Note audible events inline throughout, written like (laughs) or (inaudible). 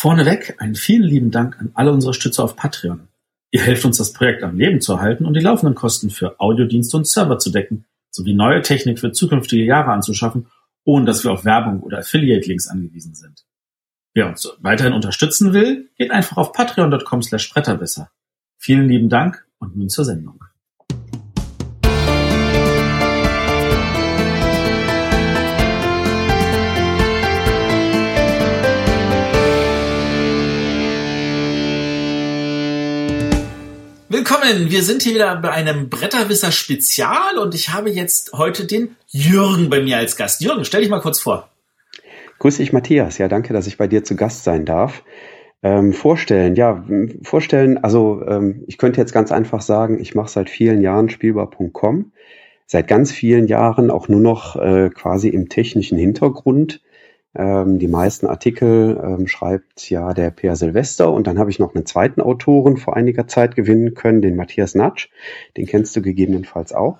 Vorneweg einen vielen lieben Dank an alle unsere Stützer auf Patreon. Ihr helft uns, das Projekt am Leben zu erhalten und die laufenden Kosten für Audiodienste und Server zu decken, sowie neue Technik für zukünftige Jahre anzuschaffen, ohne dass wir auf Werbung oder Affiliate-Links angewiesen sind. Wer uns weiterhin unterstützen will, geht einfach auf patreon.com slash. Vielen lieben Dank und nun zur Sendung. Willkommen, wir sind hier wieder bei einem Bretterwisser Spezial und ich habe jetzt heute den Jürgen bei mir als Gast. Jürgen, stell dich mal kurz vor. Grüß dich, Matthias. Ja, danke, dass ich bei dir zu Gast sein darf. Ähm, vorstellen, ja, vorstellen, also ähm, ich könnte jetzt ganz einfach sagen, ich mache seit vielen Jahren spielbar.com, seit ganz vielen Jahren auch nur noch äh, quasi im technischen Hintergrund ähm, die meisten Artikel ähm, schreibt ja der Peer Silvester und dann habe ich noch einen zweiten Autoren vor einiger Zeit gewinnen können, den Matthias Natsch. Den kennst du gegebenenfalls auch.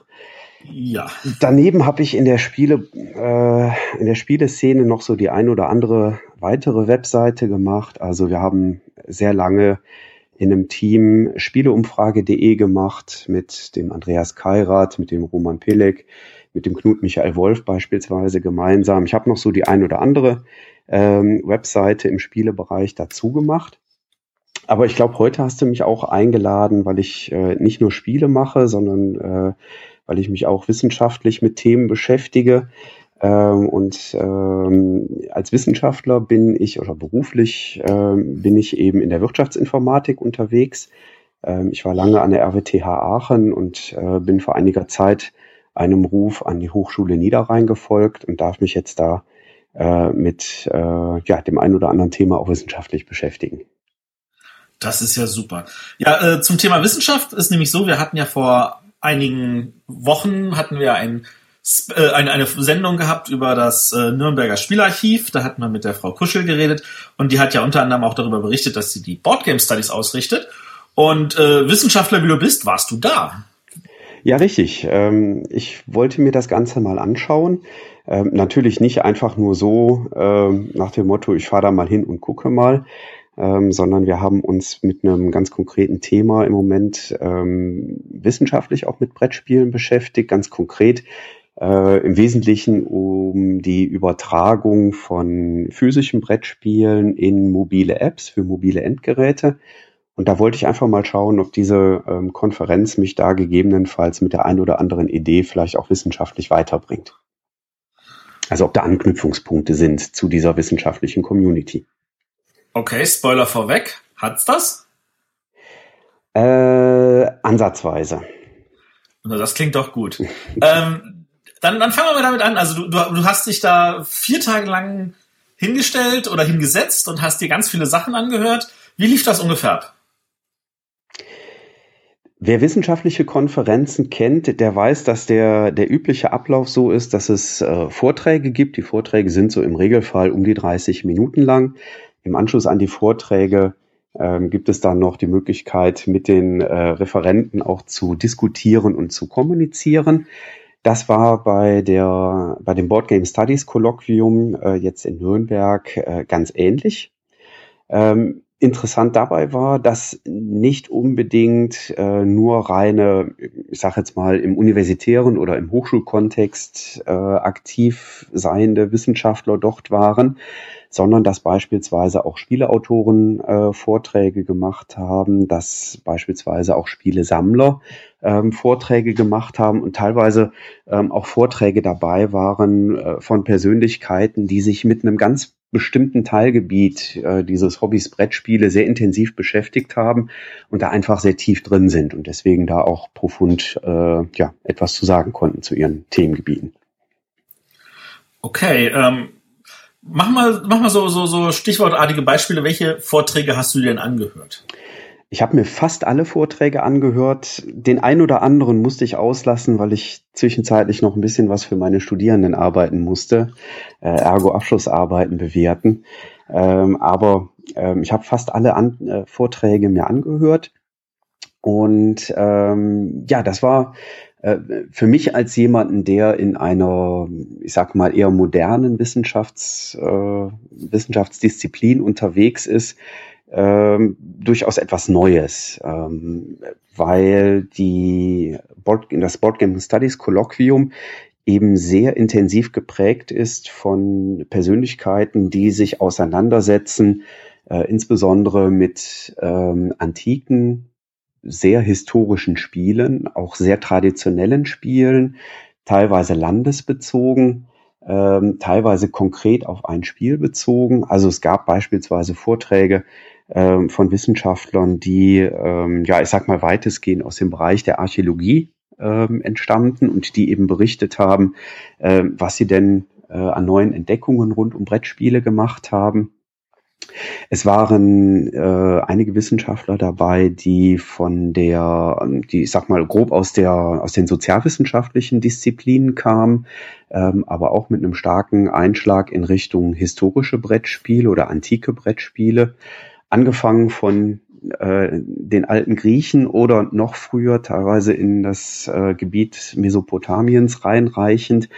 Ja. Daneben habe ich in der Spiele äh, in der Spieleszene noch so die ein oder andere weitere Webseite gemacht. Also wir haben sehr lange in einem Team Spieleumfrage.de gemacht mit dem Andreas Keirat, mit dem Roman Pelek, mit dem Knut Michael Wolf beispielsweise gemeinsam. Ich habe noch so die ein oder andere ähm, Webseite im Spielebereich dazu gemacht. Aber ich glaube, heute hast du mich auch eingeladen, weil ich äh, nicht nur Spiele mache, sondern äh, weil ich mich auch wissenschaftlich mit Themen beschäftige. Ähm, und ähm, als Wissenschaftler bin ich oder beruflich ähm, bin ich eben in der Wirtschaftsinformatik unterwegs. Ähm, ich war lange an der RWTH Aachen und äh, bin vor einiger Zeit einem Ruf an die Hochschule Niederrhein gefolgt und darf mich jetzt da äh, mit äh, ja, dem einen oder anderen Thema auch wissenschaftlich beschäftigen. Das ist ja super. Ja, äh, zum Thema Wissenschaft ist nämlich so, wir hatten ja vor einigen Wochen hatten wir ein, äh, eine, eine Sendung gehabt über das äh, Nürnberger Spielarchiv. Da hatten wir mit der Frau Kuschel geredet und die hat ja unter anderem auch darüber berichtet, dass sie die Boardgame Studies ausrichtet. Und äh, Wissenschaftler wie du bist, warst du da? Ja, richtig. Ähm, ich wollte mir das Ganze mal anschauen. Ähm, natürlich nicht einfach nur so ähm, nach dem Motto, ich fahre da mal hin und gucke mal, sondern wir haben uns mit einem ganz konkreten Thema im Moment wissenschaftlich auch mit Brettspielen beschäftigt, ganz konkret äh, im Wesentlichen um die Übertragung von physischen Brettspielen in mobile Apps für mobile Endgeräte und da wollte ich einfach mal schauen, ob diese ähm, Konferenz mich da gegebenenfalls mit der einen oder anderen Idee vielleicht auch wissenschaftlich weiterbringt. Also ob da Anknüpfungspunkte sind zu dieser wissenschaftlichen Community. Okay, Spoiler vorweg. Hat's das? Äh, ansatzweise. Das klingt doch gut. (laughs) ähm, dann, dann fangen wir mal damit an. Also du, du, du hast dich da vier Tage lang hingestellt oder hingesetzt und hast dir ganz viele Sachen angehört. Wie lief das ungefähr ab? Wer wissenschaftliche Konferenzen kennt, der weiß, dass der, der übliche Ablauf so ist, dass es äh, Vorträge gibt. Die Vorträge sind so im Regelfall um die 30 Minuten lang. Im Anschluss an die Vorträge ähm, gibt es dann noch die Möglichkeit, mit den äh, Referenten auch zu diskutieren und zu kommunizieren. Das war bei der bei dem Board Game Studies Kolloquium äh, jetzt in Nürnberg äh, ganz ähnlich. Ähm, Interessant dabei war, dass nicht unbedingt äh, nur reine, ich sage jetzt mal im universitären oder im Hochschulkontext äh, aktiv seiende Wissenschaftler dort waren, sondern dass beispielsweise auch Spieleautoren äh, Vorträge gemacht haben, dass beispielsweise auch Spielesammler ähm, Vorträge gemacht haben und teilweise ähm, auch Vorträge dabei waren äh, von Persönlichkeiten, die sich mit einem ganz bestimmten Teilgebiet äh, dieses Hobbys Brettspiele sehr intensiv beschäftigt haben und da einfach sehr tief drin sind und deswegen da auch profund äh, ja, etwas zu sagen konnten zu ihren Themengebieten. Okay, ähm, mach mal, mach mal so, so, so stichwortartige Beispiele. Welche Vorträge hast du denn angehört? Ich habe mir fast alle Vorträge angehört. Den ein oder anderen musste ich auslassen, weil ich zwischenzeitlich noch ein bisschen was für meine Studierenden arbeiten musste, äh, ergo Abschlussarbeiten bewerten. Ähm, aber ähm, ich habe fast alle an, äh, Vorträge mir angehört. Und ähm, ja, das war Äh, für mich als jemanden, der in einer, ich sag mal, eher modernen Wissenschafts, äh, Wissenschaftsdisziplin unterwegs ist, ähm, durchaus etwas Neues, ähm, weil die Board, das Board Game Studies Kolloquium eben sehr intensiv geprägt ist von Persönlichkeiten, die sich auseinandersetzen, äh, insbesondere mit ähm, antiken, sehr historischen Spielen, auch sehr traditionellen Spielen, teilweise landesbezogen, ähm, teilweise konkret auf ein Spiel bezogen. Also es gab beispielsweise Vorträge ähm, von Wissenschaftlern, die, ähm, ja, ich sag mal, weitestgehend aus dem Bereich der Archäologie ähm, entstammten und die eben berichtet haben, äh, was sie denn äh, an neuen Entdeckungen rund um Brettspiele gemacht haben. Es waren äh, einige Wissenschaftler dabei, die von der, die ich sag mal grob aus der aus den sozialwissenschaftlichen Disziplinen kamen, ähm, aber auch mit einem starken Einschlag in Richtung historische Brettspiele oder antike Brettspiele, angefangen von äh, den alten Griechen oder noch früher teilweise in das äh, Gebiet Mesopotamiens reinreichend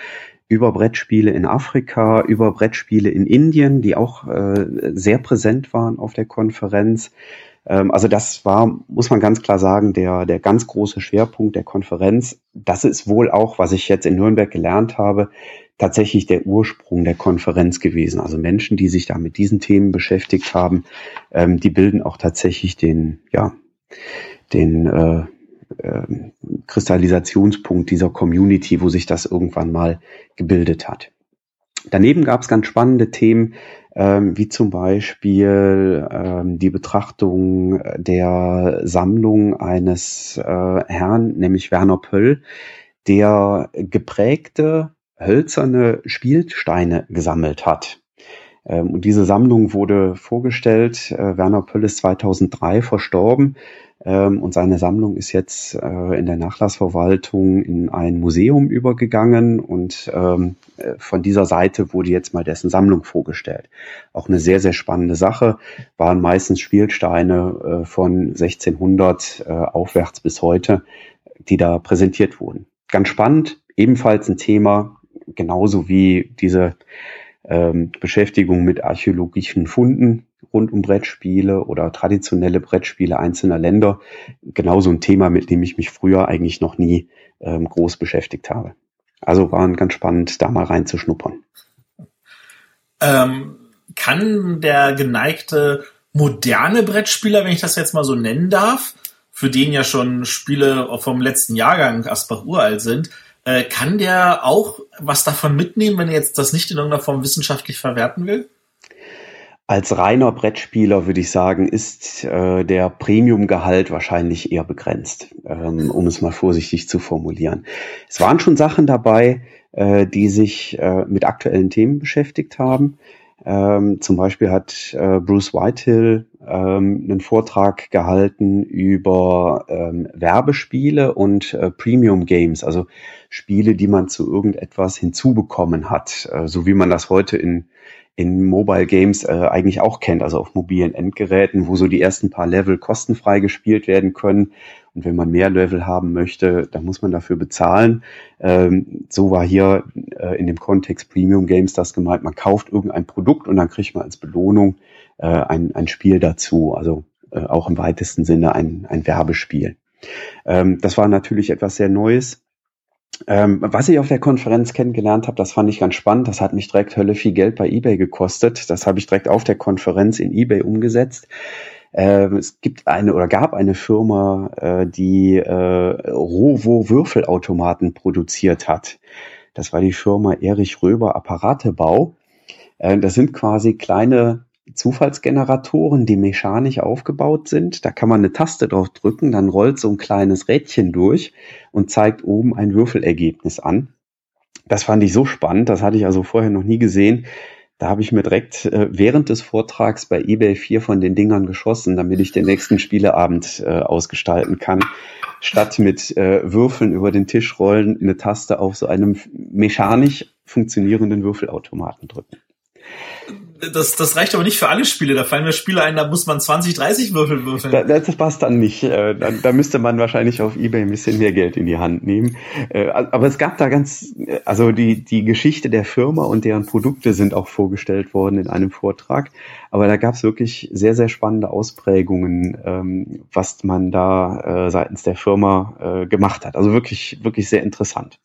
über Brettspiele in Afrika, über Brettspiele in Indien, die auch äh, sehr präsent waren auf der Konferenz. Ähm, also das war, muss man ganz klar sagen, der, der ganz große Schwerpunkt der Konferenz. Das ist wohl auch, was ich jetzt in Nürnberg gelernt habe, tatsächlich der Ursprung der Konferenz gewesen. Also Menschen, die sich da mit diesen Themen beschäftigt haben, ähm, die bilden auch tatsächlich den, ja, den äh, äh, Kristallisationspunkt dieser Community, wo sich das irgendwann mal gebildet hat. Daneben gab es ganz spannende Themen, ähm, wie zum Beispiel ähm, die Betrachtung der Sammlung eines äh, Herrn, nämlich Werner Pöll, der geprägte hölzerne Spielsteine gesammelt hat. Ähm, und diese Sammlung wurde vorgestellt. Äh, Werner Pöll ist 2003 verstorben ähm, und seine Sammlung ist jetzt äh, in der Nachlassverwaltung in ein Museum übergegangen und ähm, äh, von dieser Seite wurde jetzt mal dessen Sammlung vorgestellt. Auch eine sehr, sehr spannende Sache. Waren meistens Spielsteine von 1600 aufwärts bis heute, die da präsentiert wurden. Ganz spannend, ebenfalls ein Thema, genauso wie diese ähm, Beschäftigung mit archäologischen Funden rund um Brettspiele oder traditionelle Brettspiele einzelner Länder. Genauso ein Thema, mit dem ich mich früher eigentlich noch nie ähm, groß beschäftigt habe. Also war ganz spannend, da mal reinzuschnuppern. Ähm, kann der geneigte moderne Brettspieler, wenn ich das jetzt mal so nennen darf, für den ja schon Spiele vom letzten Jahrgang Asbach uralt sind, äh, kann der auch was davon mitnehmen, wenn er jetzt das nicht in irgendeiner Form wissenschaftlich verwerten will? Als reiner Brettspieler würde ich sagen, ist äh, der Premium-Gehalt wahrscheinlich eher begrenzt, ähm, um es mal vorsichtig zu formulieren. Es waren schon Sachen dabei, äh, die sich äh, mit aktuellen Themen beschäftigt haben. Ähm, zum Beispiel hat äh, Bruce Whitehill ähm, einen Vortrag gehalten über ähm, Werbespiele und äh, Premium Games, also Spiele, die man zu irgendetwas hinzubekommen hat, äh, so wie man das heute in in Mobile Games äh, eigentlich auch kennt, also auf mobilen Endgeräten, wo so die ersten paar Level kostenfrei gespielt werden können. Und wenn man mehr Level haben möchte, dann muss man dafür bezahlen. Ähm, so war hier äh, in dem Kontext Premium Games das gemeint. Man kauft irgendein Produkt und dann kriegt man als Belohnung äh, ein, ein Spiel dazu. Also äh, auch im weitesten Sinne ein, ein Werbespiel. Ähm, das war natürlich etwas sehr Neues. Ähm, was ich auf der Konferenz kennengelernt habe, das fand ich ganz spannend. Das hat mich direkt Hölle viel Geld bei eBay gekostet. Das habe ich direkt auf der Konferenz in eBay umgesetzt. Ähm, es gibt eine oder gab eine Firma, äh, die äh, Rovo Würfelautomaten produziert hat. Das war die Firma Erich Röber Apparatebau. Äh, das sind quasi kleine Zufallsgeneratoren, die mechanisch aufgebaut sind. Da kann man eine Taste drauf drücken, dann rollt so ein kleines Rädchen durch und zeigt oben ein Würfelergebnis an. Das fand ich so spannend, das hatte ich also vorher noch nie gesehen. Da habe ich mir direkt äh, während des Vortrags bei eBay vier von den Dingern geschossen, damit ich den nächsten Spieleabend äh, ausgestalten kann. Statt mit äh, Würfeln über den Tisch rollen, eine Taste auf so einem mechanisch funktionierenden Würfelautomaten drücken. Das, das reicht aber nicht für alle Spiele. Da fallen mir Spiele ein, da muss man 20, 30 Würfel würfeln. Da, das passt dann nicht. Äh, da, da müsste man wahrscheinlich auf Ebay ein bisschen mehr Geld in die Hand nehmen. Äh, aber es gab da ganz, also die, die Geschichte der Firma und deren Produkte sind auch vorgestellt worden in einem Vortrag. Aber da gab es wirklich sehr, sehr spannende Ausprägungen, ähm, was man da äh, seitens der Firma gemacht hat. Also wirklich, wirklich sehr interessant.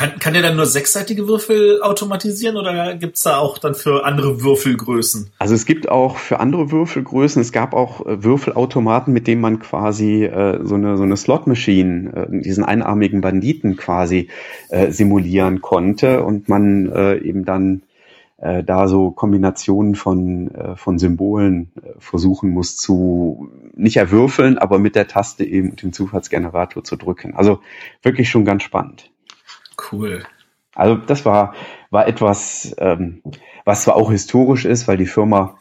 Kann, kann der dann nur sechsseitige Würfel automatisieren oder gibt's da auch dann für andere Würfelgrößen? Also es gibt auch für andere Würfelgrößen, es gab auch äh, Würfelautomaten, mit denen man quasi äh, so eine, so eine Slot-Machine, äh, diesen einarmigen Banditen quasi äh, simulieren konnte und man äh, eben dann äh, da so Kombinationen von, äh, von Symbolen äh, versuchen muss zu nicht erwürfeln, aber mit der Taste eben den Zufallsgenerator zu drücken. Also wirklich schon ganz spannend. Cool. Also das war, war etwas, ähm, was zwar auch historisch ist, weil die Firma,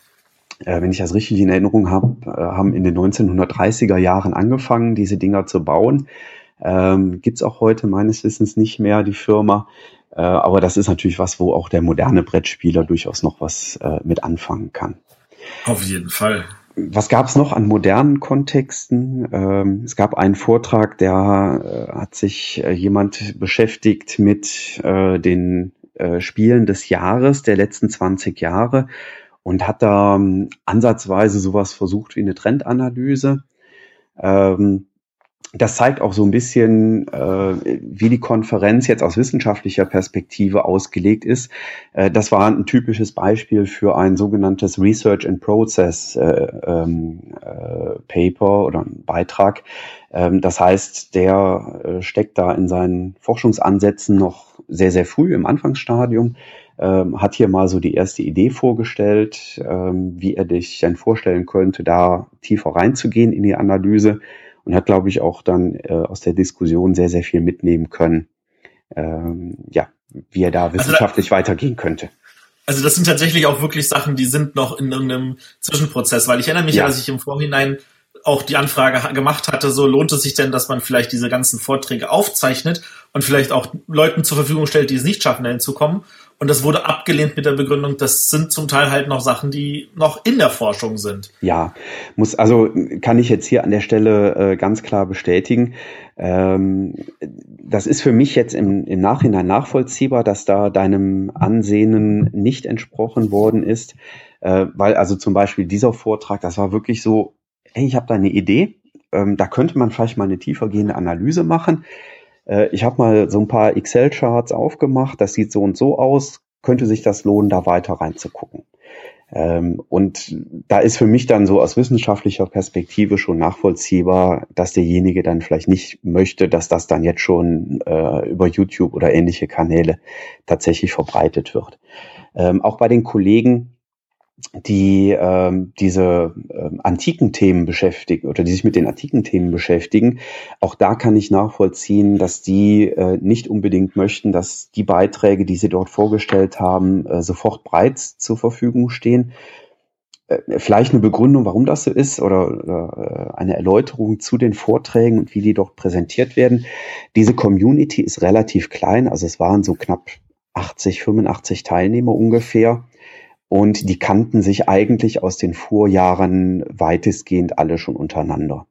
äh, wenn ich das richtig in Erinnerung habe, äh, haben in den 1930er Jahren angefangen, diese Dinger zu bauen. Ähm, Gibt auch heute meines Wissens nicht mehr, die Firma. Äh, aber das ist natürlich was, wo auch der moderne Brettspieler durchaus noch was äh, mit anfangen kann. Auf jeden Fall was gab es noch an modernen Kontexten? Ähm, es gab einen Vortrag, der äh, hat sich äh, jemand beschäftigt mit äh, den äh, Spielen des Jahres, der letzten 20 Jahre und hat da ähm, ansatzweise sowas versucht wie eine Trendanalyse. Ähm, das zeigt auch so ein bisschen, äh, wie die Konferenz jetzt aus wissenschaftlicher Perspektive ausgelegt ist. Äh, das war ein typisches Beispiel für ein sogenanntes Research and Process äh, ähm, äh, Paper oder ein Beitrag. Ähm, das heißt, der äh, steckt da in seinen Forschungsansätzen noch sehr, sehr früh im Anfangsstadium. Ähm, hat hier mal so die erste Idee vorgestellt, ähm, wie er dich denn vorstellen könnte, da tiefer reinzugehen in die Analyse und hat, glaube ich, auch dann äh, aus der Diskussion sehr, sehr viel mitnehmen können, ähm, ja, wie er da wissenschaftlich also da, weitergehen könnte. Also das sind tatsächlich auch wirklich Sachen, die sind noch in irgendeinem Zwischenprozess, weil ich erinnere mich ja, dass ich im Vorhinein auch die Anfrage gemacht hatte, so lohnt es sich denn, dass man vielleicht diese ganzen Vorträge aufzeichnet und vielleicht auch Leuten zur Verfügung stellt, die es nicht schaffen, dahin zu kommen. Und das wurde abgelehnt mit der Begründung, das sind zum Teil halt noch Sachen, die noch in der Forschung sind. Ja, muss, also kann ich jetzt hier an der Stelle äh, ganz klar bestätigen. Ähm, das ist für mich jetzt im, im Nachhinein nachvollziehbar, dass da deinem Ansehen nicht entsprochen worden ist. Äh, weil also zum Beispiel dieser Vortrag, das war wirklich so, hey, ich habe da eine Idee, ähm, da könnte man vielleicht mal eine tiefergehende Analyse machen. Äh, ich habe mal so ein paar Excel-Charts aufgemacht, das sieht so und so aus, könnte sich das lohnen, da weiter reinzugucken. Ähm, und da ist für mich dann so aus wissenschaftlicher Perspektive schon nachvollziehbar, dass derjenige dann vielleicht nicht möchte, dass das dann jetzt schon äh, über YouTube oder ähnliche Kanäle tatsächlich verbreitet wird. Ähm, auch bei den Kollegen, die ähm, diese ähm, antiken Themen beschäftigen oder die sich mit den antiken Themen beschäftigen, auch da kann ich nachvollziehen, dass die äh, nicht unbedingt möchten, dass die Beiträge, die sie dort vorgestellt haben, äh, sofort breit zur Verfügung stehen. Äh, vielleicht eine Begründung, warum das so ist oder, oder äh, eine Erläuterung zu den Vorträgen und wie die dort präsentiert werden. Diese Community ist relativ klein, also es waren so knapp 80, 85 Teilnehmer ungefähr und die kannten sich eigentlich aus den Vorjahren weitestgehend alle schon untereinander.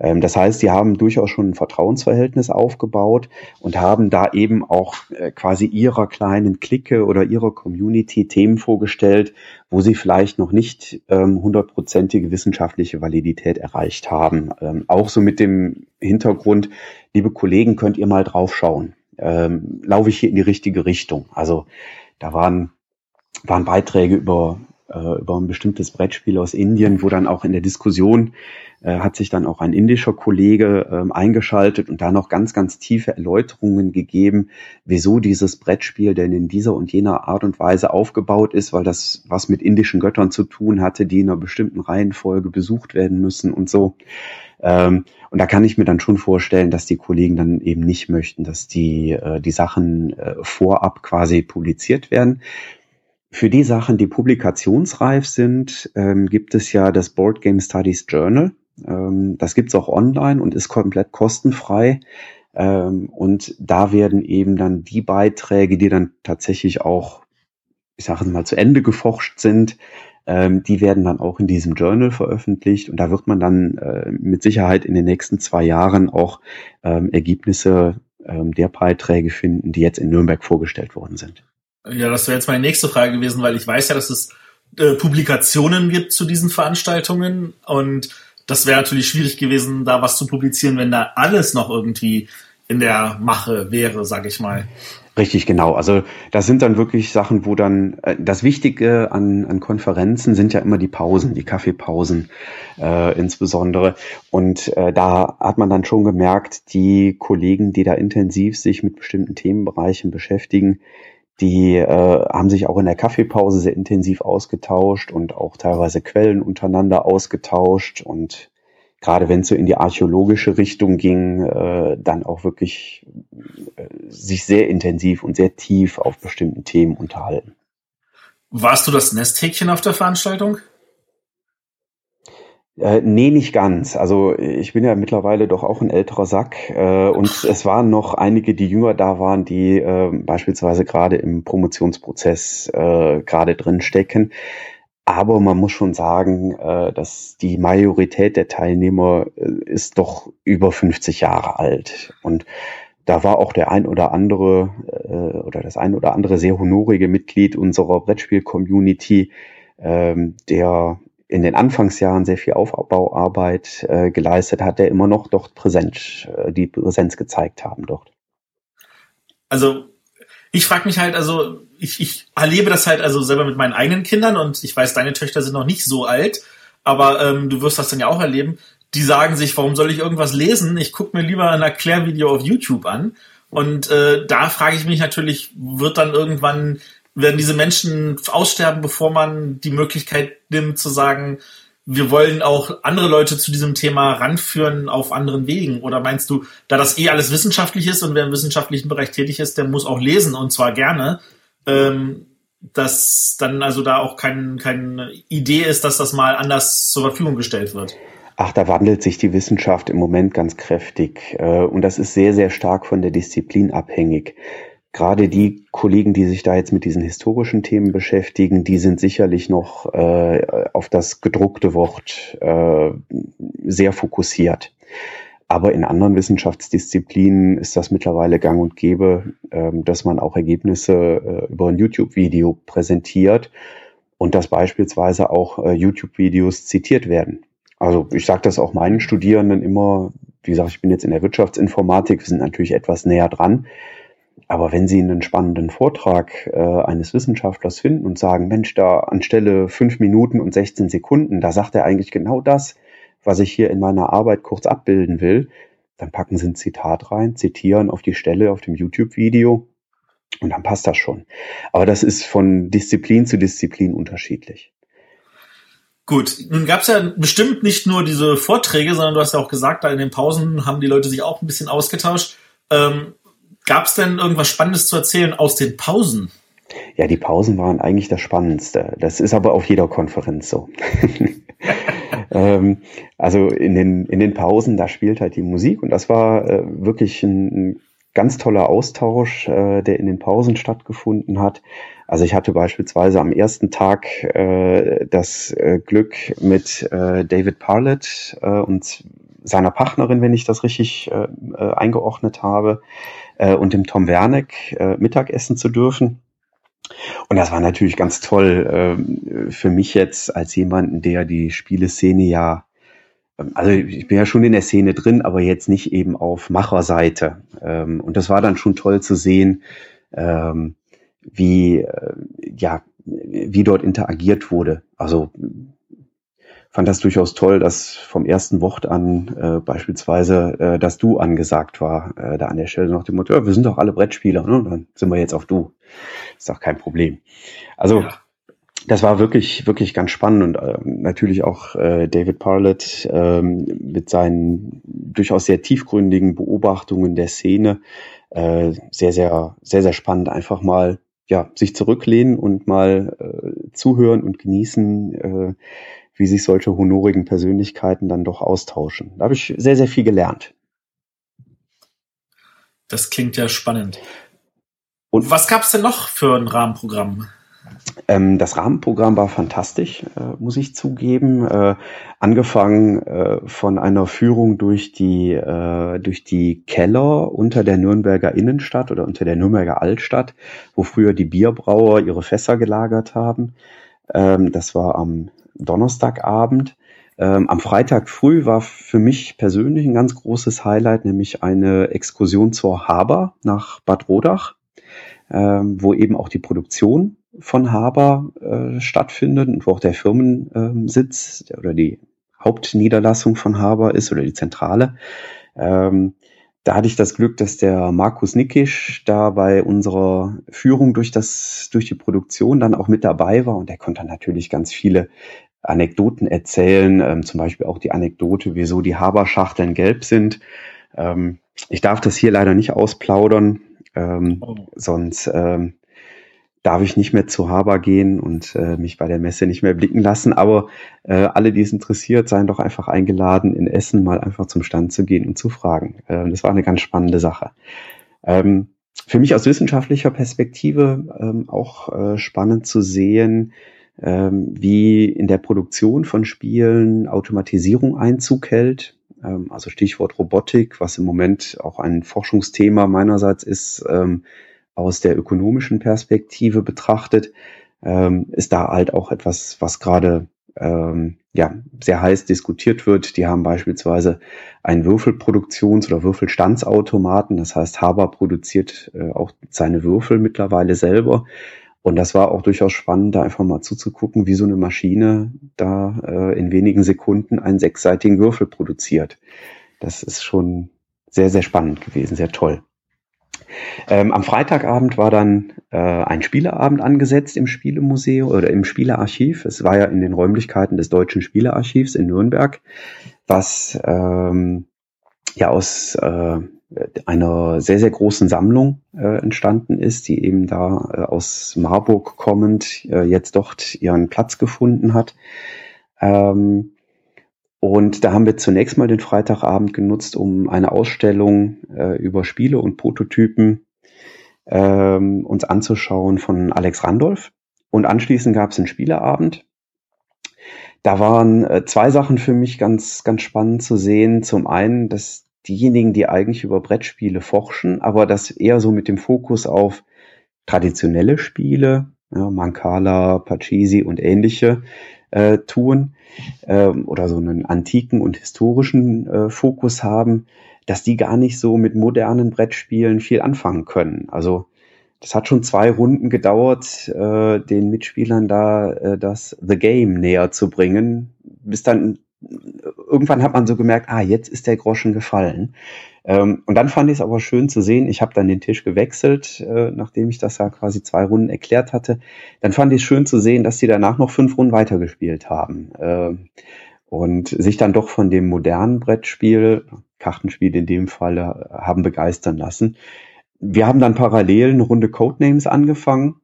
Ähm, das heißt, die haben durchaus schon ein Vertrauensverhältnis aufgebaut und haben da eben auch äh, quasi ihrer kleinen Clique oder ihrer Community Themen vorgestellt, wo sie vielleicht noch nicht ähm, hundertprozentige wissenschaftliche Validität erreicht haben. Ähm, auch so mit dem Hintergrund, liebe Kollegen, könnt ihr mal draufschauen. Laufe ich hier in die richtige Richtung? Also da waren waren Beiträge über, äh, über ein bestimmtes Brettspiel aus Indien, wo dann auch in der Diskussion äh, hat sich dann auch ein indischer Kollege äh, eingeschaltet und da noch ganz, ganz tiefe Erläuterungen gegeben, wieso dieses Brettspiel denn in dieser und jener Art und Weise aufgebaut ist, weil das was mit indischen Göttern zu tun hatte, die in einer bestimmten Reihenfolge besucht werden müssen und so. Ähm, und da kann ich mir dann schon vorstellen, dass die Kollegen dann eben nicht möchten, dass die, äh, die Sachen äh, vorab quasi publiziert werden. Für die Sachen, die publikationsreif sind, ähm, gibt es ja das Board Game Studies Journal. Ähm, das gibt's auch online und ist komplett kostenfrei. Ähm, und da werden eben dann die Beiträge, die dann tatsächlich auch ich sage mal, zu Ende geforscht sind, ähm, die werden dann auch in diesem Journal veröffentlicht und da wird man dann äh, mit Sicherheit in den nächsten zwei Jahren auch ähm, Ergebnisse ähm, der Beiträge finden, die jetzt in Nürnberg vorgestellt worden sind. Ja, das wäre jetzt meine nächste Frage gewesen, weil ich weiß ja, dass es äh, Publikationen gibt zu diesen Veranstaltungen und das wäre natürlich schwierig gewesen, da was zu publizieren, wenn da alles noch irgendwie in der Mache wäre, sag ich mal. Richtig, genau. Also das sind dann wirklich Sachen, wo dann äh, das Wichtige an, an Konferenzen sind ja immer die Pausen, die Kaffeepausen äh, insbesondere. Und äh, da hat man dann schon gemerkt, die Kollegen, die da intensiv sich mit bestimmten Themenbereichen beschäftigen, die äh, haben sich auch in der Kaffeepause sehr intensiv ausgetauscht und auch teilweise Quellen untereinander ausgetauscht und gerade wenn es so in die archäologische Richtung ging, äh, dann auch wirklich äh, sich sehr intensiv und sehr tief auf bestimmten Themen unterhalten. Warst du das Nesthäkchen auf der Veranstaltung? Äh, nee, nicht ganz. Also ich bin ja mittlerweile doch auch ein älterer Sack äh, und es waren noch einige, die jünger da waren, die äh, beispielsweise gerade im Promotionsprozess äh, gerade drin stecken. Aber man muss schon sagen, äh, dass die Majorität der Teilnehmer äh, ist doch über 50 Jahre alt. Und da war auch der ein oder andere äh, oder das ein oder andere sehr honorige Mitglied unserer Brettspiel-Community, ähm, der in den Anfangsjahren sehr viel Aufbauarbeit äh, geleistet hat, der immer noch dort präsent, äh, die Präsenz gezeigt haben dort. Also ich frage mich halt, also ich, ich erlebe das halt also selber mit meinen eigenen Kindern und ich weiß, deine Töchter sind noch nicht so alt, aber ähm, du wirst das dann ja auch erleben. Die sagen sich, warum soll ich irgendwas lesen? Ich gucke mir lieber ein Erklärvideo auf YouTube an. Und äh, da frage ich mich natürlich, wird dann irgendwann, werden diese Menschen aussterben, bevor man die Möglichkeit nimmt zu sagen, wir wollen auch andere Leute zu diesem Thema ranführen auf anderen Wegen? Oder meinst du, da das eh alles wissenschaftlich ist und wer im wissenschaftlichen Bereich tätig ist, der muss auch lesen und zwar gerne, ähm, dass dann also da auch kein, keine Idee ist, dass das mal anders zur Verfügung gestellt wird? Ach, da wandelt sich die Wissenschaft im Moment ganz kräftig. Äh, und das ist sehr, sehr stark von der Disziplin abhängig gerade die Kollegen, die sich da jetzt mit diesen historischen Themen beschäftigen, die sind sicherlich noch äh, auf das gedruckte Wort äh, sehr fokussiert. Aber in anderen Wissenschaftsdisziplinen ist das mittlerweile gang und gäbe, äh, dass man auch Ergebnisse äh, über ein YouTube-Video präsentiert und dass beispielsweise auch äh, YouTube-Videos zitiert werden. Also ich sage das auch meinen Studierenden immer, wie gesagt, ich bin jetzt in der Wirtschaftsinformatik, wir sind natürlich etwas näher dran, aber wenn Sie einen spannenden Vortrag äh, eines Wissenschaftlers finden und sagen, Mensch, da anstelle fünf Minuten und 16 Sekunden, da sagt er eigentlich genau das, was ich hier in meiner Arbeit kurz abbilden will, dann packen Sie ein Zitat rein, zitieren auf die Stelle auf dem YouTube-Video und dann passt das schon. Aber das ist von Disziplin zu Disziplin unterschiedlich. Gut, nun gab es ja bestimmt nicht nur diese Vorträge, sondern du hast ja auch gesagt, da in den Pausen haben die Leute sich auch ein bisschen ausgetauscht. Ähm, Gab es denn irgendwas Spannendes zu erzählen aus den Pausen? Ja, die Pausen waren eigentlich das Spannendste. Das ist aber auf jeder Konferenz so. (laughs) ähm, also in den, in den Pausen, da spielt halt die Musik und das war äh, wirklich ein, ein, ganz toller Austausch, äh, der in den Pausen stattgefunden hat. Also ich hatte beispielsweise am ersten Tag äh, das äh, Glück mit äh, David Parlett äh, und seiner Partnerin, wenn ich das richtig äh, äh, eingeordnet habe, äh, und dem Tom Werneck äh, Mittagessen zu dürfen. Und das war natürlich ganz toll äh, für mich jetzt als jemanden, der die Spieleszene ja, ähm, also ich bin ja schon in der Szene drin, aber jetzt nicht eben auf Macherseite. Ähm, und das war dann schon toll zu sehen, ähm, wie, äh, ja, wie dort interagiert wurde. Also fand das durchaus toll, dass vom ersten Wort an äh, beispielsweise äh, das Du angesagt war, äh, da an der Stelle nach dem Motto, ja, wir sind doch alle Brettspieler, ne? dann sind wir jetzt auf Du. Ist doch kein Problem. Also ja. das war wirklich, wirklich ganz spannend und äh, natürlich auch äh, David Parlett äh, mit seinen durchaus sehr tiefgründigen Beobachtungen der Szene. Äh, sehr, sehr, sehr, sehr spannend, einfach mal ja, sich zurücklehnen und mal äh, zuhören und genießen, äh, wie sich solche honorigen Persönlichkeiten dann doch austauschen. Da habe ich sehr, sehr viel gelernt. Das klingt ja spannend. Und was gab es denn noch für ein Rahmenprogramm? Ähm, das Rahmenprogramm war fantastisch, äh, muss ich zugeben. Äh, angefangen äh, von einer Führung durch die, äh, durch die Keller unter der Nürnberger Innenstadt oder unter der Nürnberger Altstadt, wo früher die Bierbrauer ihre Fässer gelagert haben. Ähm, das war am Donnerstagabend. Ähm, am Freitag früh war für mich persönlich ein ganz großes Highlight, nämlich eine Exkursion zur Haber nach Bad Rodach, ähm, wo eben auch die Produktion von Haber äh, stattfindet und wo auch der Firmensitz oder die Hauptniederlassung von Haber ist oder die Zentrale. Ähm, da hatte ich das Glück, dass der Markus Nickisch da bei unserer Führung durch das, durch die Produktion dann auch mit dabei war und er konnte natürlich ganz viele Anekdoten erzählen, ähm, zum Beispiel auch die Anekdote, wieso die Haberschachteln gelb sind. Ähm, ich darf das hier leider nicht ausplaudern, ähm, oh. sonst ähm, darf ich nicht mehr zu Haber gehen und äh, mich bei der Messe nicht mehr blicken lassen. Aber äh, alle, die es interessiert, seien doch einfach eingeladen, in Essen mal einfach zum Stand zu gehen und zu fragen. Äh, das war eine ganz spannende Sache. Ähm, für mich aus wissenschaftlicher Perspektive ähm, auch äh, spannend zu sehen, ähm, wie in der Produktion von Spielen Automatisierung Einzug hält. Ähm, also Stichwort Robotik, was im Moment auch ein Forschungsthema meinerseits ist, ähm, aus der ökonomischen Perspektive betrachtet, ähm, ist da halt auch etwas, was gerade ähm, ja, sehr heiß diskutiert wird. Die haben beispielsweise einen Würfelproduktions- oder Würfelstandsautomaten. Das heißt, Haber produziert äh, auch seine Würfel mittlerweile selber. Und das war auch durchaus spannend, da einfach mal zuzugucken, wie so eine Maschine da äh, in wenigen Sekunden einen sechsseitigen Würfel produziert. Das ist schon sehr, sehr spannend gewesen, sehr toll. Ähm, am Freitagabend war dann äh, ein Spieleabend angesetzt im Spielemuseum oder im Spielearchiv. Es war ja in den Räumlichkeiten des Deutschen Spielearchivs in Nürnberg, was ähm, ja aus äh, einer sehr, sehr großen Sammlung äh, entstanden ist, die eben da äh, aus Marburg kommend äh, jetzt dort ihren Platz gefunden hat. Ähm, und da haben wir zunächst mal den Freitagabend genutzt, um eine Ausstellung äh, über Spiele und Prototypen ähm, uns anzuschauen von Alex Randolph. Und anschließend gab es einen Spieleabend. Da waren äh, zwei Sachen für mich ganz, ganz spannend zu sehen. Zum einen, dass diejenigen, die eigentlich über Brettspiele forschen, aber das eher so mit dem Fokus auf traditionelle Spiele, ja, Mancala, Pachisi und ähnliche, äh, tun ähm, oder so einen antiken und historischen äh, Fokus haben, dass die gar nicht so mit modernen Brettspielen viel anfangen können. Also das hat schon zwei Runden gedauert, äh, den Mitspielern da äh, das The Game näher zu bringen, bis dann irgendwann hat man so gemerkt, ah, jetzt ist der Groschen gefallen. Ähm, und dann fand ich es aber schön zu sehen, ich habe dann den Tisch gewechselt, äh, nachdem ich das ja quasi zwei Runden erklärt hatte. Dann fand ich es schön zu sehen, dass die danach noch fünf Runden weitergespielt haben. Äh, und sich dann doch von dem modernen Brettspiel, Kartenspiel in dem Fall, haben begeistern lassen. Wir haben dann parallel eine Runde Codenames angefangen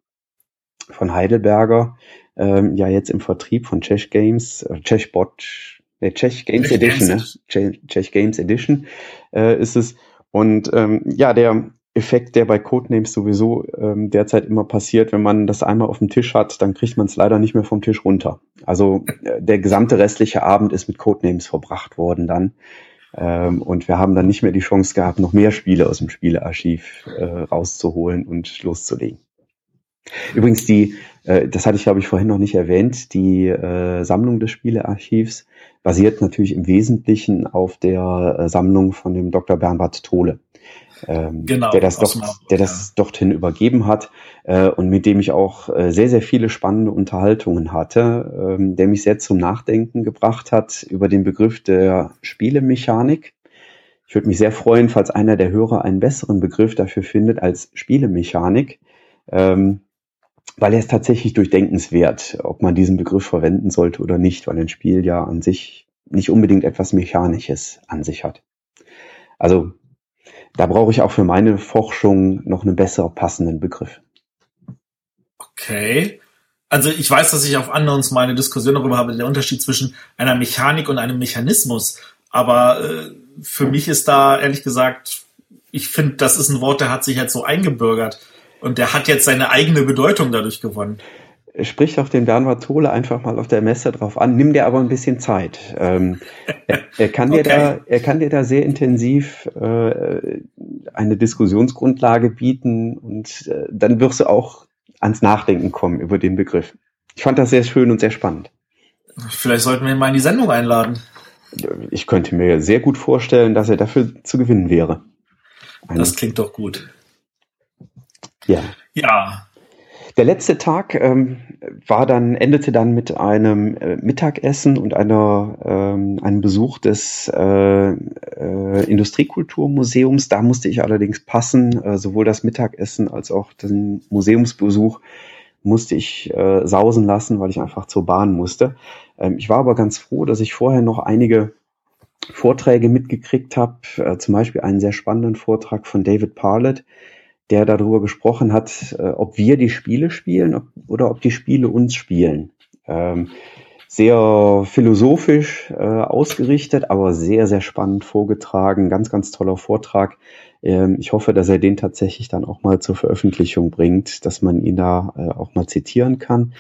von Heidelberger, ähm, ja jetzt im Vertrieb von Czech Games, äh, Czechbot, der Czech Games Czech Edition, Games. ne? Czech Games Edition äh, ist es. Und ähm, ja, der Effekt, der bei Codenames sowieso ähm, derzeit immer passiert, wenn man das einmal auf dem Tisch hat, dann kriegt man es leider nicht mehr vom Tisch runter. Also äh, der gesamte restliche Abend ist mit Codenames verbracht worden dann. Ähm, und wir haben dann nicht mehr die Chance gehabt, noch mehr Spiele aus dem Spielearchiv äh, rauszuholen und loszulegen. Übrigens, die, äh, das hatte ich glaube ich vorhin noch nicht erwähnt, die äh, Sammlung des Spielearchivs basiert natürlich im Wesentlichen auf der äh, Sammlung von dem Dr. Bernhard Tole. Ähm, genau, der das, dort, Marburg, der das ja. dorthin übergeben hat äh, und mit dem ich auch äh, sehr, sehr viele spannende Unterhaltungen hatte, ähm, der mich sehr zum Nachdenken gebracht hat über den Begriff der Spielemechanik. Ich würde mich sehr freuen, falls einer der Hörer einen besseren Begriff dafür findet als Spielemechanik. Ähm, weil er ist tatsächlich durchdenkenswert, ob man diesen Begriff verwenden sollte oder nicht, weil ein Spiel ja an sich nicht unbedingt etwas Mechanisches an sich hat. Also da brauche ich auch für meine Forschung noch einen besser passenden Begriff. Okay. Also ich weiß, dass ich auf anderen meine Diskussion darüber habe, der Unterschied zwischen einer Mechanik und einem Mechanismus. Aber äh, für mich ist da ehrlich gesagt, ich finde, das ist ein Wort, der hat sich jetzt so eingebürgert. Und der hat jetzt seine eigene Bedeutung dadurch gewonnen. sprich doch den Bernhard Tole einfach mal auf der Messe drauf an, nimm dir aber ein bisschen Zeit. Ähm, er, er, kann (laughs) okay. dir da, er kann dir da sehr intensiv äh, eine Diskussionsgrundlage bieten und äh, dann wirst du auch ans Nachdenken kommen über den Begriff. Ich fand das sehr schön und sehr spannend. Vielleicht sollten wir ihn mal in die Sendung einladen. Ich könnte mir sehr gut vorstellen, dass er dafür zu gewinnen wäre. Eine das klingt doch gut. Ja. Ja. Der letzte Tag ähm, war dann, endete dann mit einem äh, Mittagessen und einer, ähm, einem Besuch des äh, äh, Industriekulturmuseums. Da musste ich allerdings passen, äh, sowohl das Mittagessen als auch den Museumsbesuch musste ich äh, sausen lassen, weil ich einfach zur Bahn musste. Ähm, ich war aber ganz froh, dass ich vorher noch einige Vorträge mitgekriegt habe, äh, zum Beispiel einen sehr spannenden Vortrag von David Parlett, der darüber gesprochen hat, äh, ob wir die Spiele spielen ob, oder ob die Spiele uns spielen. Ähm, sehr philosophisch äh, ausgerichtet, aber sehr, sehr spannend vorgetragen. Ganz, ganz toller Vortrag. Ähm, ich hoffe, dass er den tatsächlich dann auch mal zur Veröffentlichung bringt, dass man ihn da äh, auch mal zitieren kann.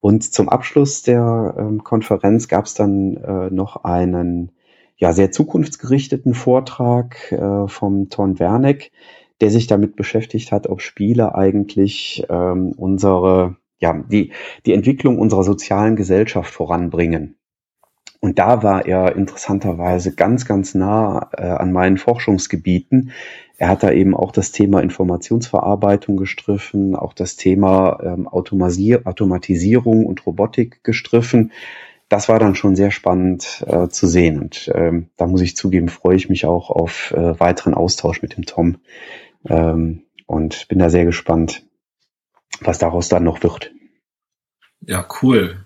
Und zum Abschluss der ähm, Konferenz gab es dann äh, noch einen ja, sehr zukunftsgerichteten Vortrag äh, vom Ton Werneck, der sich damit beschäftigt hat, ob Spiele eigentlich ähm, unsere, ja, die, die Entwicklung unserer sozialen Gesellschaft voranbringen. Und da war er interessanterweise ganz, ganz nah äh, an meinen Forschungsgebieten. Er hat da eben auch das Thema Informationsverarbeitung gestriffen, auch das Thema ähm, Automatisierung und Robotik gestriffen. Das war dann schon sehr spannend äh, zu sehen. Und ähm, da muss ich zugeben, freue ich mich auch auf äh, weiteren Austausch mit dem Tom. Ähm, und bin da sehr gespannt, was daraus dann noch wird. Ja, cool.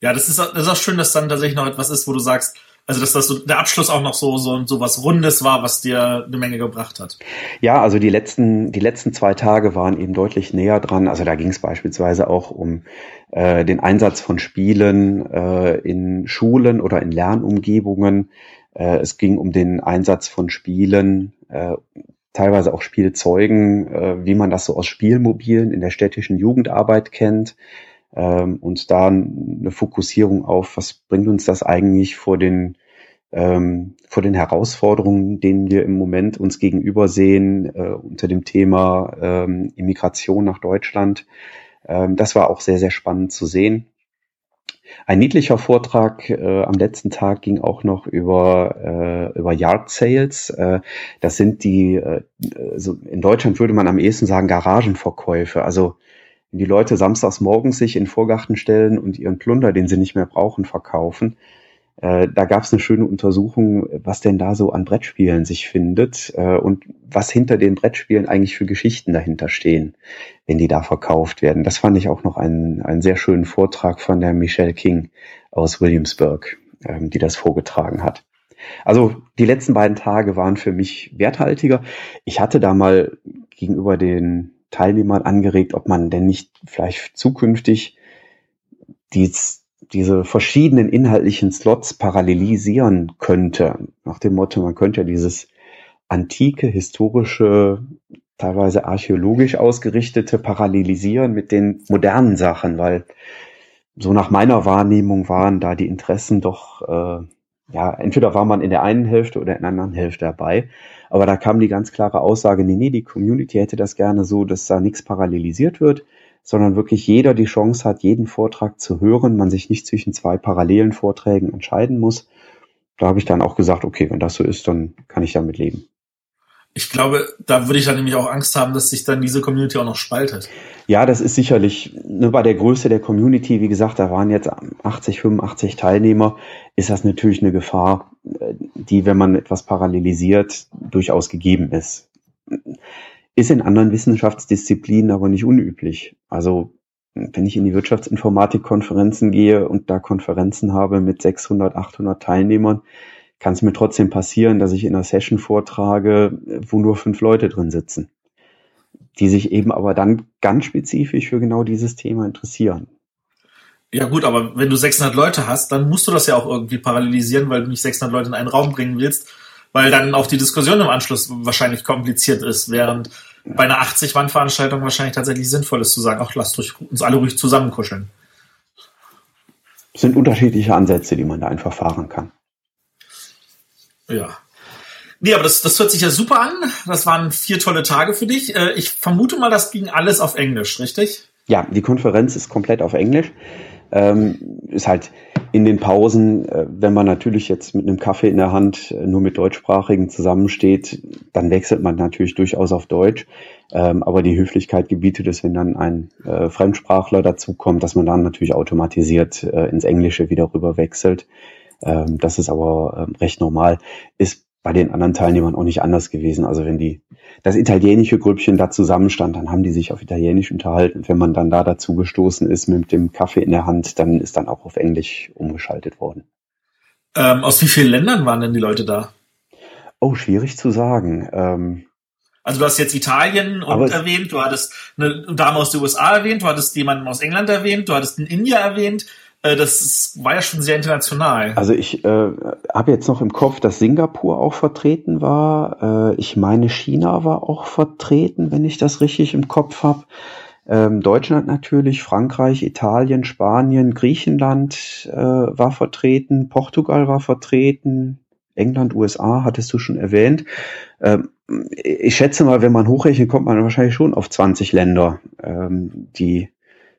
Ja, das ist, das ist auch schön, dass dann tatsächlich noch etwas ist, wo du sagst, also dass das so der Abschluss auch noch so so so was Rundes war, was dir eine Menge gebracht hat. Ja, also die letzten die letzten zwei Tage waren eben deutlich näher dran. Also da ging es beispielsweise auch um äh, den Einsatz von Spielen äh, in Schulen oder in Lernumgebungen. Äh, es ging um den Einsatz von Spielen, äh, teilweise auch Spielzeugen, äh, wie man das so aus Spielmobilen in der städtischen Jugendarbeit kennt ähm, und da eine Fokussierung auf, was bringt uns das eigentlich vor den ähm, vor den Herausforderungen, denen wir im Moment uns gegenüber sehen äh, unter dem Thema ähm, Immigration nach Deutschland. Ähm, das war auch sehr, sehr spannend zu sehen. Ein niedlicher Vortrag äh, am letzten Tag ging auch noch über, äh, über Yard Sales. Äh, das sind die, äh, also in Deutschland würde man am ehesten sagen Garagenverkäufe. Also wenn die Leute samstags morgens sich in den Vorgarten stellen und ihren Plunder, den sie nicht mehr brauchen, verkaufen. Äh, da gab es eine schöne Untersuchung, was denn da so an Brettspielen sich findet äh, und was hinter den Brettspielen eigentlich für Geschichten dahinter stehen, wenn die da verkauft werden. Das fand ich auch noch einen, einen sehr schönen Vortrag von der Michelle King aus Williamsburg, ähm, die das vorgetragen hat. Also die letzten beiden Tage waren für mich werthaltiger. Ich hatte da mal gegenüber den Teilnehmern angeregt, ob man denn nicht vielleicht zukünftig dies, diese verschiedenen inhaltlichen Slots parallelisieren könnte. Nach dem Motto, man könnte ja dieses antike, historische, teilweise archäologisch ausgerichtete parallelisieren mit den modernen Sachen, weil so nach meiner Wahrnehmung waren da die Interessen doch, äh, ja, entweder war man in der einen Hälfte oder in der anderen Hälfte dabei. Aber da kam die ganz klare Aussage, nee, nee, die Community hätte das gerne so, dass da nichts parallelisiert wird, sondern wirklich jeder die Chance hat, jeden Vortrag zu hören, man sich nicht zwischen zwei parallelen Vorträgen entscheiden muss. Da habe ich dann auch gesagt, okay, wenn das so ist, dann kann ich damit leben. Ich glaube, da würde ich dann nämlich auch Angst haben, dass sich dann diese Community auch noch spaltet. Ja, das ist sicherlich, ne, bei der Größe der Community, wie gesagt, da waren jetzt 80, 85 Teilnehmer, ist das natürlich eine Gefahr, äh, die, wenn man etwas parallelisiert, durchaus gegeben ist. Ist in anderen Wissenschaftsdisziplinen aber nicht unüblich. Also, wenn ich in die Wirtschaftsinformatik-Konferenzen gehe und da Konferenzen habe mit 600, 800 Teilnehmern, kann es mir trotzdem passieren, dass ich in einer Session vortrage, wo nur fünf Leute drin sitzen, die sich eben aber dann ganz spezifisch für genau dieses Thema interessieren. Ja gut, aber wenn du 600 Leute hast, dann musst du das ja auch irgendwie parallelisieren, weil du nicht 600 Leute in einen Raum bringen willst, weil dann auch die Diskussion im Anschluss wahrscheinlich kompliziert ist, während bei einer 80-Wand-Veranstaltung wahrscheinlich tatsächlich sinnvoll ist zu sagen, ach, lasst uns alle ruhig zusammenkuscheln. Es sind unterschiedliche Ansätze, die man da einfach fahren kann. Ja. Nee, aber das, das hört sich ja super an. Das waren vier tolle Tage für dich. Äh, ich vermute mal, das ging alles auf Englisch, richtig? Ja, die Konferenz ist komplett auf Englisch. Ähm, ist halt in den Pausen, äh, wenn man natürlich jetzt mit einem Kaffee in der Hand äh, nur mit Deutschsprachigen zusammensteht, dann wechselt man natürlich durchaus auf Deutsch. Ähm, aber die Höflichkeit gebietet es, wenn dann ein äh, Fremdsprachler dazukommt, dass man dann natürlich automatisiert äh, ins Englische wieder rüber wechselt. Ähm, das ist aber ähm, recht normal. Ist bei den anderen Teilnehmern auch nicht anders gewesen. Also wenn die das italienische Grüppchen da zusammenstand, dann haben die sich auf Italienisch unterhalten. Und wenn man dann da dazu gestoßen ist mit dem Kaffee in der Hand, dann ist dann auch auf Englisch umgeschaltet worden. Ähm, aus wie vielen Ländern waren denn die Leute da? Oh, schwierig zu sagen. Ähm, also du hast jetzt Italien erwähnt, du hattest eine Dame aus den USA erwähnt, du hattest jemanden aus England erwähnt, du hattest einen Indier erwähnt. Äh, das war ja schon sehr international. Also ich äh, habe jetzt noch im Kopf, dass Singapur auch vertreten war. Äh, ich meine, China war auch vertreten, wenn ich das richtig im Kopf habe. Ähm, Deutschland natürlich, Frankreich, Italien, Spanien, Griechenland äh, war vertreten, Portugal war vertreten, England, USA hattest du schon erwähnt. Ähm, ich schätze mal, wenn man hochrechnet, kommt man wahrscheinlich schon auf 20 Länder, ähm, die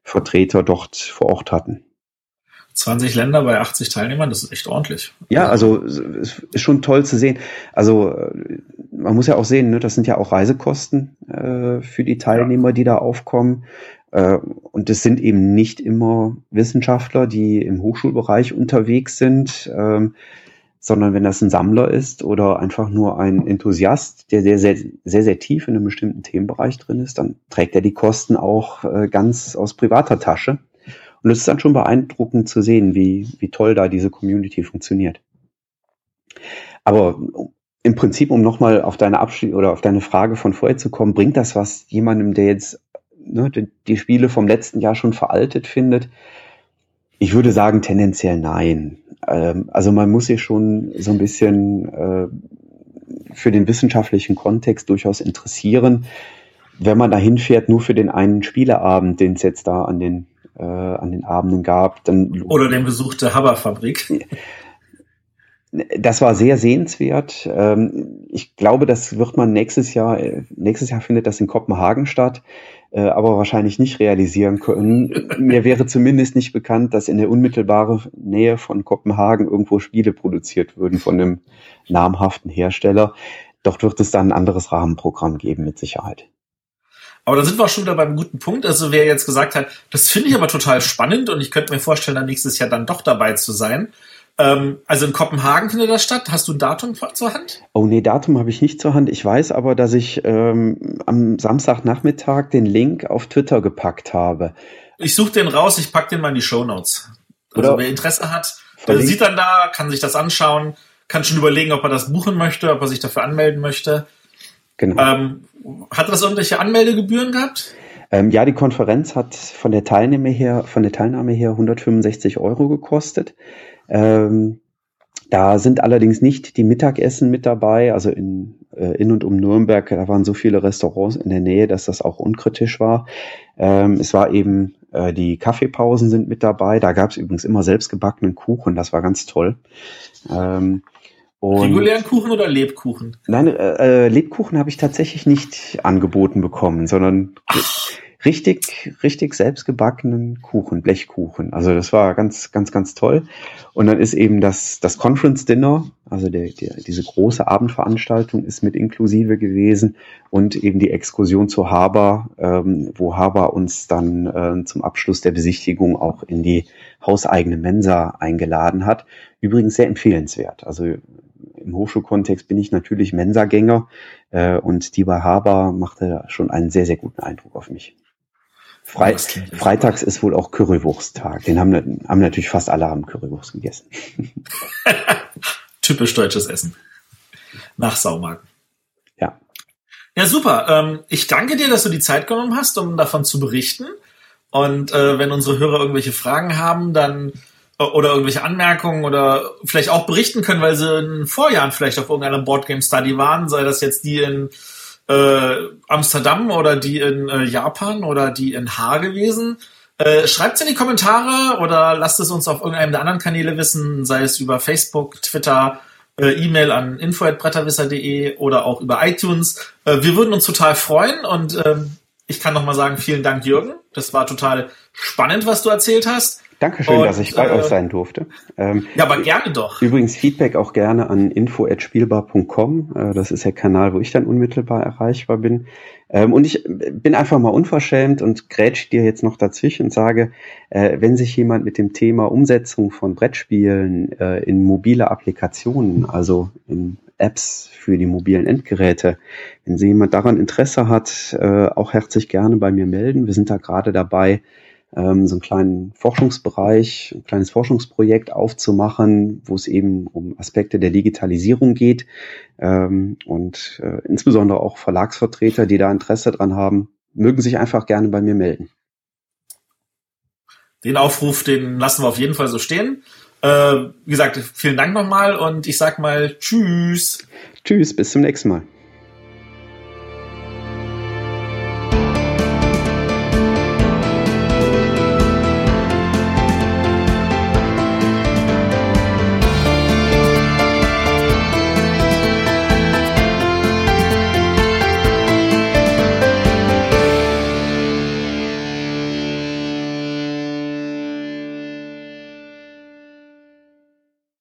Vertreter dort vor Ort hatten. 20 Länder bei 80 Teilnehmern, das ist echt ordentlich. Ja, also es ist schon toll zu sehen. Also man muss ja auch sehen, ne, das sind ja auch Reisekosten äh, für die Teilnehmer, ja. die da aufkommen. Äh, und es sind eben nicht immer Wissenschaftler, die im Hochschulbereich unterwegs sind, ähm, sondern wenn das ein Sammler ist oder einfach nur ein Enthusiast, der sehr, sehr, sehr, sehr tief in einem bestimmten Themenbereich drin ist, dann trägt er die Kosten auch äh, ganz aus privater Tasche. Und es ist dann schon beeindruckend zu sehen, wie, wie toll da diese Community funktioniert. Aber im Prinzip, um nochmal auf deine Abschied oder auf deine Frage von vorher zu kommen, bringt das was jemandem, der jetzt ne, die, Spiele vom letzten Jahr schon veraltet findet? Ich würde sagen, tendenziell nein. Ähm, also man muss sich schon so ein bisschen äh, für den wissenschaftlichen Kontext durchaus interessieren. Wenn man da hinfährt, nur für den einen Spieleabend, den es jetzt da an den äh, an den Abenden gab. Dann Oder den Besuch der Haberfabrik. Das war sehr sehenswert. Ähm, ich glaube, das wird man nächstes Jahr, äh, nächstes Jahr findet das in Kopenhagen statt, äh, aber wahrscheinlich nicht realisieren können. Mir wäre zumindest nicht bekannt, dass in der unmittelbaren Nähe von Kopenhagen irgendwo Spiele produziert würden von einem namhaften Hersteller. Dort wird es dann ein anderes Rahmenprogramm geben, mit Sicherheit. Aber da sind wir auch schon wieder beim guten Punkt. Also wer jetzt gesagt hat, das finde ich aber total spannend und ich könnte mir vorstellen, dann nächstes Jahr dann doch dabei zu sein. Ähm, also in Kopenhagen findet das statt. Hast du ein Datum zur Hand? Oh nee, Datum habe ich nicht zur Hand. Ich weiß aber, dass ich ähm, am Samstagnachmittag den Link auf Twitter gepackt habe. Ich suche den raus, ich packe den mal in die Show Notes. Also Oder wer Interesse hat, der sieht dann da, kann sich das anschauen, kann schon überlegen, ob er das buchen möchte, ob er sich dafür anmelden möchte. Genau. Ähm, hat das irgendwelche Anmeldegebühren gehabt? Ähm, ja, die Konferenz hat von der Teilnahme her, von der Teilnahme her 165 Euro gekostet. Ähm, da sind allerdings nicht die Mittagessen mit dabei, also in, äh, in und um Nürnberg, da waren so viele Restaurants in der Nähe, dass das auch unkritisch war. Ähm, es war eben, äh, die Kaffeepausen sind mit dabei, da gab es übrigens immer selbstgebackenen Kuchen, das war ganz toll. Ähm, und Regulären Kuchen oder Lebkuchen? Nein, äh, äh Lebkuchen habe ich tatsächlich nicht angeboten bekommen, sondern Ach. richtig, richtig selbstgebackenen Kuchen, Blechkuchen. Also das war ganz, ganz, ganz toll. Und dann ist eben das, das Conference Dinner, also der, der, diese große Abendveranstaltung ist mit inklusive gewesen und eben die Exkursion zu Haber, ähm, wo Haber uns dann äh, zum Abschluss der Besichtigung auch in die hauseigene Mensa eingeladen hat. Übrigens sehr empfehlenswert. Also im Hochschulkontext bin ich natürlich Mensagänger äh, und die bei Haber machte schon einen sehr, sehr guten Eindruck auf mich. Fre oh, Freitags ist wohl auch Currywursttag. Den haben, haben natürlich fast alle haben Currywurst gegessen. (laughs) Typisch deutsches Essen. Nach Saumagen. Ja. Ja, super. Ähm, ich danke dir, dass du die Zeit genommen hast, um davon zu berichten. Und äh, wenn unsere Hörer irgendwelche Fragen haben, dann oder irgendwelche Anmerkungen oder vielleicht auch berichten können, weil sie in Vorjahren vielleicht auf irgendeiner Boardgame Study waren, sei das jetzt die in äh, Amsterdam oder die in äh, Japan oder die in Haar gewesen? Äh, Schreibt in die Kommentare oder lasst es uns auf irgendeinem der anderen Kanäle wissen, sei es über Facebook, Twitter, äh, E-Mail an info.bretterwisser.de oder auch über iTunes. Äh, wir würden uns total freuen und ähm, ich kann nochmal sagen, vielen Dank, Jürgen. Das war total spannend, was du erzählt hast. Dankeschön, und, dass ich bei äh, euch sein durfte. Ähm, ja, aber gerne doch. Übrigens Feedback auch gerne an info@spielbar.com. Äh, das ist der Kanal, wo ich dann unmittelbar erreichbar bin. Ähm, und ich bin einfach mal unverschämt und grätsch dir jetzt noch dazwischen und sage, äh, wenn sich jemand mit dem Thema Umsetzung von Brettspielen äh, in mobile Applikationen, also in Apps für die mobilen Endgeräte, wenn Sie jemand daran Interesse hat, äh, auch herzlich gerne bei mir melden. Wir sind da gerade dabei, ähm, so einen kleinen Forschungsbereich, ein kleines Forschungsprojekt aufzumachen, wo es eben um Aspekte der Digitalisierung geht ähm, und äh, insbesondere auch Verlagsvertreter, die da Interesse dran haben, mögen sich einfach gerne bei mir melden. Den Aufruf, den lassen wir auf jeden Fall so stehen. Äh, wie gesagt, vielen Dank nochmal und ich sag mal Tschüss. Tschüss, bis zum nächsten Mal.